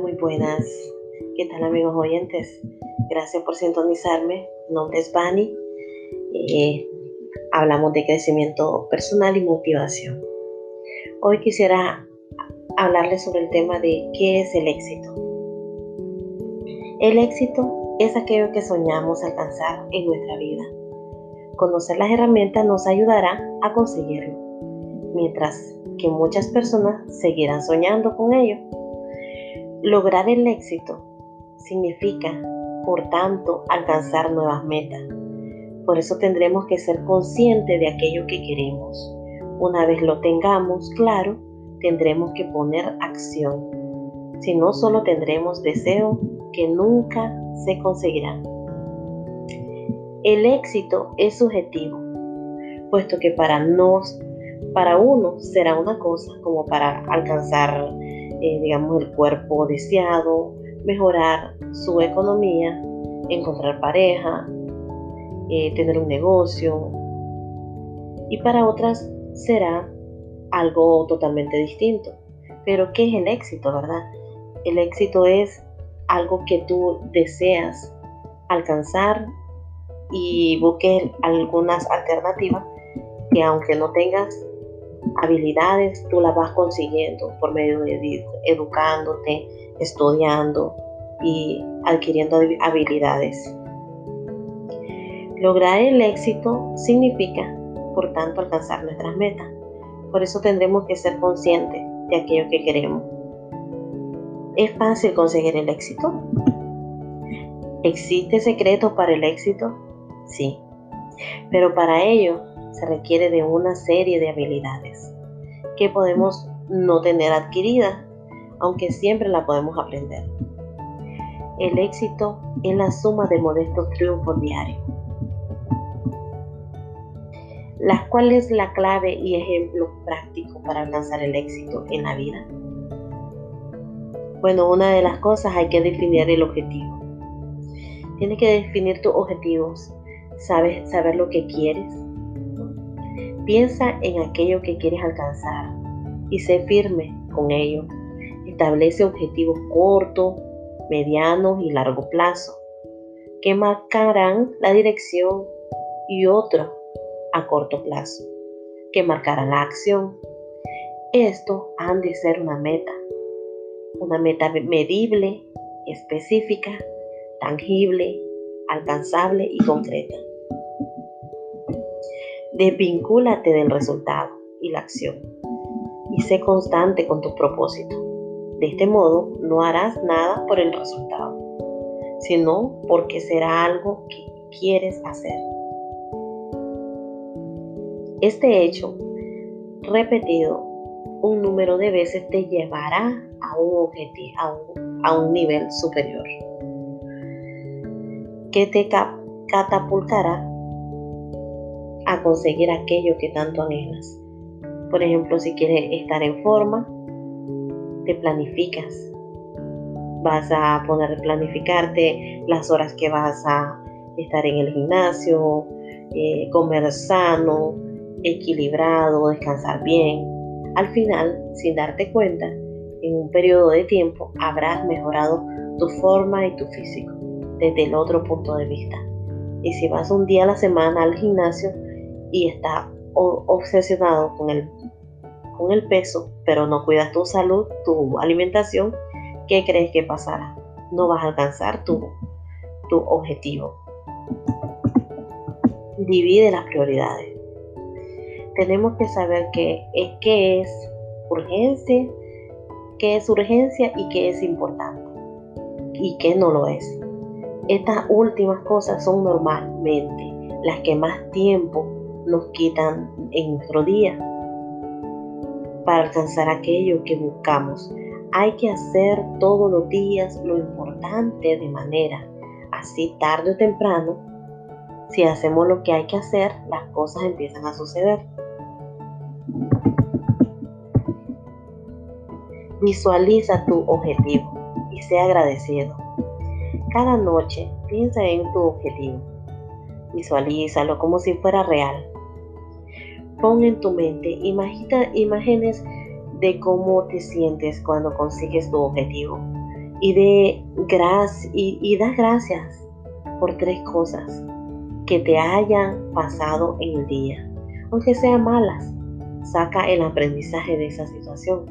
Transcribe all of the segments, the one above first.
muy buenas. ¿Qué tal amigos oyentes? Gracias por sintonizarme. Mi nombre es Bani. Eh, hablamos de crecimiento personal y motivación. Hoy quisiera hablarles sobre el tema de qué es el éxito. El éxito es aquello que soñamos alcanzar en nuestra vida. Conocer las herramientas nos ayudará a conseguirlo, mientras que muchas personas seguirán soñando con ello. Lograr el éxito significa, por tanto, alcanzar nuevas metas. Por eso tendremos que ser conscientes de aquello que queremos. Una vez lo tengamos claro, tendremos que poner acción. Si no, solo tendremos deseo que nunca se conseguirán. El éxito es subjetivo, puesto que para nos, para uno será una cosa como para alcanzar eh, digamos, el cuerpo deseado, mejorar su economía, encontrar pareja, eh, tener un negocio. Y para otras será algo totalmente distinto. Pero ¿qué es el éxito, verdad? El éxito es algo que tú deseas alcanzar y busques algunas alternativas que aunque no tengas habilidades tú las vas consiguiendo por medio de educándote, estudiando y adquiriendo habilidades. Lograr el éxito significa, por tanto, alcanzar nuestras metas. Por eso tendremos que ser conscientes de aquello que queremos. ¿Es fácil conseguir el éxito? ¿Existe secreto para el éxito? Sí. Pero para ello se requiere de una serie de habilidades que podemos no tener adquiridas, aunque siempre la podemos aprender. El éxito es la suma de modestos triunfos diarios. ¿Las cuál es la clave y ejemplo práctico para alcanzar el éxito en la vida? Bueno, una de las cosas hay que definir el objetivo. Tienes que definir tus objetivos, sabes saber lo que quieres, Piensa en aquello que quieres alcanzar y sé firme con ello. Establece objetivos cortos, medianos y largo plazo que marcarán la dirección y otros a corto plazo que marcarán la acción. Esto han de ser una meta, una meta medible, específica, tangible, alcanzable y concreta. Desvincúlate del resultado y la acción y sé constante con tu propósito. De este modo no harás nada por el resultado, sino porque será algo que quieres hacer. Este hecho repetido un número de veces te llevará a un objetivo, a un, nivel superior, que te catapultará a conseguir aquello que tanto anhelas. Por ejemplo, si quieres estar en forma, te planificas. Vas a poner planificarte las horas que vas a estar en el gimnasio, eh, comer sano, equilibrado, descansar bien. Al final, sin darte cuenta, en un periodo de tiempo habrás mejorado tu forma y tu físico desde el otro punto de vista. Y si vas un día a la semana al gimnasio, y está obsesionado con el, con el peso, pero no cuidas tu salud, tu alimentación, ¿qué crees que pasará? No vas a alcanzar tu, tu objetivo. Divide las prioridades. Tenemos que saber qué es, qué es urgencia, qué es urgencia y qué es importante y qué no lo es. Estas últimas cosas son normalmente las que más tiempo nos quitan en nuestro día para alcanzar aquello que buscamos. Hay que hacer todos los días lo importante de manera así tarde o temprano. Si hacemos lo que hay que hacer, las cosas empiezan a suceder. Visualiza tu objetivo y sea agradecido. Cada noche piensa en tu objetivo. Visualízalo como si fuera real. Pon en tu mente imagina, imágenes de cómo te sientes cuando consigues tu objetivo. y, de y, y das gracias por tres cosas que te hayan pasado en el día, aunque sean malas. Saca el aprendizaje de esa situación.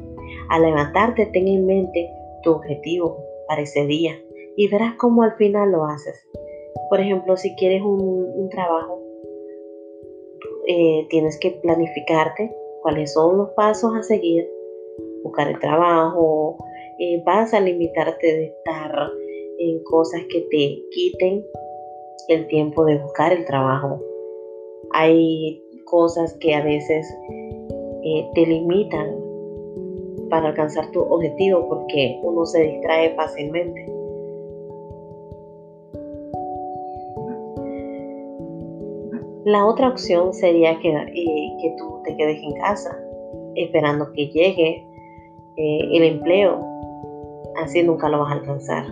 Al levantarte, ten en mente tu objetivo para ese día y verás cómo al final lo haces. Por ejemplo, si quieres un, trabajo, eh, tienes que planificarte cuáles son los pasos a seguir, buscar el trabajo, eh, vas a limitarte de estar en cosas que te quiten el tiempo de buscar el trabajo. Hay cosas que a veces eh, te limitan para alcanzar tu objetivo porque uno se distrae fácilmente. La otra opción sería que, eh, que tú te quedes en casa esperando que llegue eh, el empleo. Así nunca lo vas a alcanzar.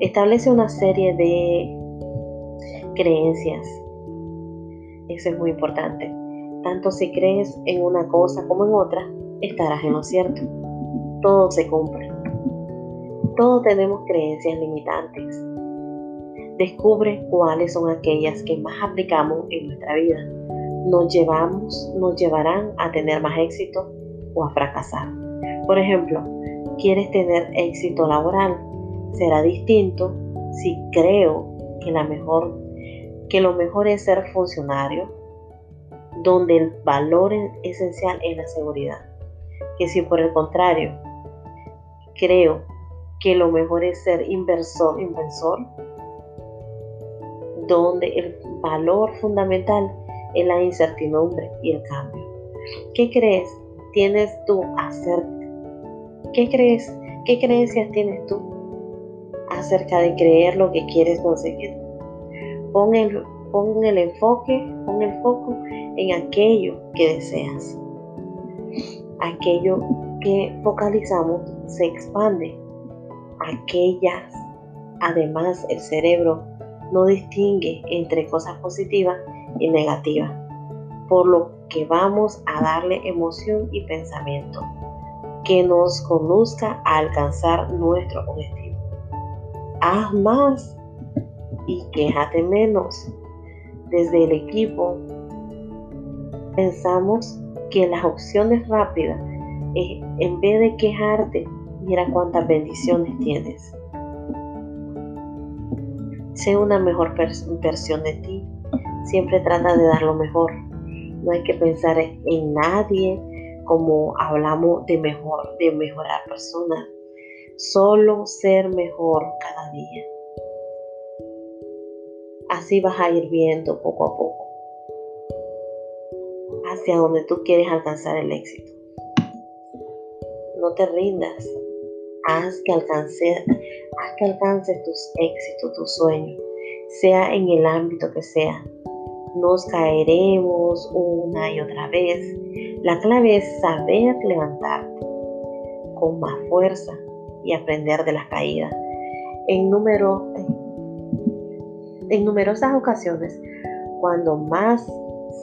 Establece una serie de creencias. Eso es muy importante. Tanto si crees en una cosa como en otra, estarás en lo cierto. Todo se cumple. Todos tenemos creencias limitantes. Descubre cuáles son aquellas que más aplicamos en nuestra vida. Nos llevamos, nos llevarán a tener más éxito o a fracasar. Por ejemplo, quieres tener éxito laboral. Será distinto si creo que la mejor que lo mejor es ser funcionario, donde el valor esencial es la seguridad. Que si por el contrario creo que lo mejor es ser inversor, inversor, donde el valor fundamental es la incertidumbre y el cambio. ¿Qué crees tienes tú hacer? ¿Qué crees? ¿Qué creencias tienes tú acerca de creer lo que quieres conseguir? Pon el, el enfoque, pon el foco en aquello que deseas. Aquello que focalizamos se expande. Aquellas, además, el cerebro no distingue entre cosas positivas y negativas, por lo que vamos a darle emoción y pensamiento que nos conduzca a alcanzar nuestro objetivo. Haz más y quéjate menos. Desde el equipo pensamos que las opciones rápidas, en vez de quejarte, mira cuántas bendiciones tienes. Sé una mejor versión de ti. Siempre trata de dar lo mejor. No hay que pensar en nadie como hablamos de mejor, de mejorar personas. Solo ser mejor cada día. Así vas a ir viendo poco a poco hacia donde tú quieres alcanzar el éxito. No te rindas. Haz que, alcance, que alcances tus éxitos, tus sueños, sea en el ámbito que sea. Nos caeremos una y otra vez. La clave es saber levantarte con más fuerza y aprender de las caídas. En en numerosas ocasiones, cuando más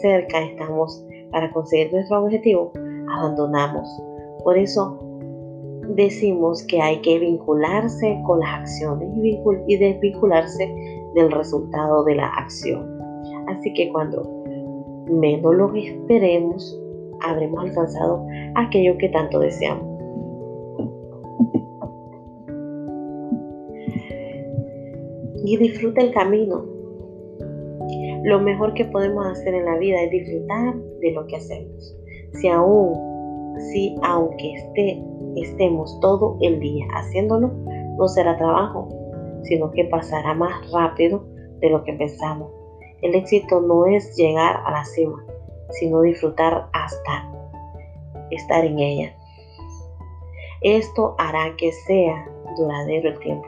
cerca estamos para conseguir nuestro objetivo, abandonamos. Por eso decimos que hay que vincularse con las acciones y desvincularse del resultado de la acción. Así que cuando menos lo esperemos, habremos alcanzado aquello que tanto deseamos. y disfruta el camino. Lo mejor que podemos hacer en la vida es disfrutar de lo que hacemos. Si aún, si aunque esté, estemos todo el día haciéndolo, no será trabajo, sino que pasará más rápido de lo que pensamos. El éxito no es llegar a la cima, sino disfrutar hasta estar en ella. Esto hará que sea duradero el tiempo.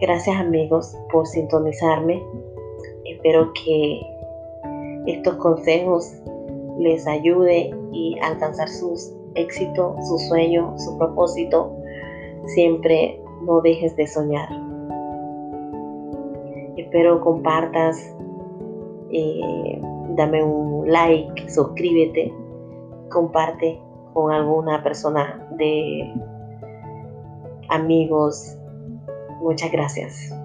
Gracias amigos por sintonizarme. Espero que estos consejos les ayude y alcanzar sus éxitos, su sueño, su propósito. Siempre no dejes de soñar. Espero compartas, eh, dame un like, suscríbete, comparte con alguna persona de amigos. Muchas gracias.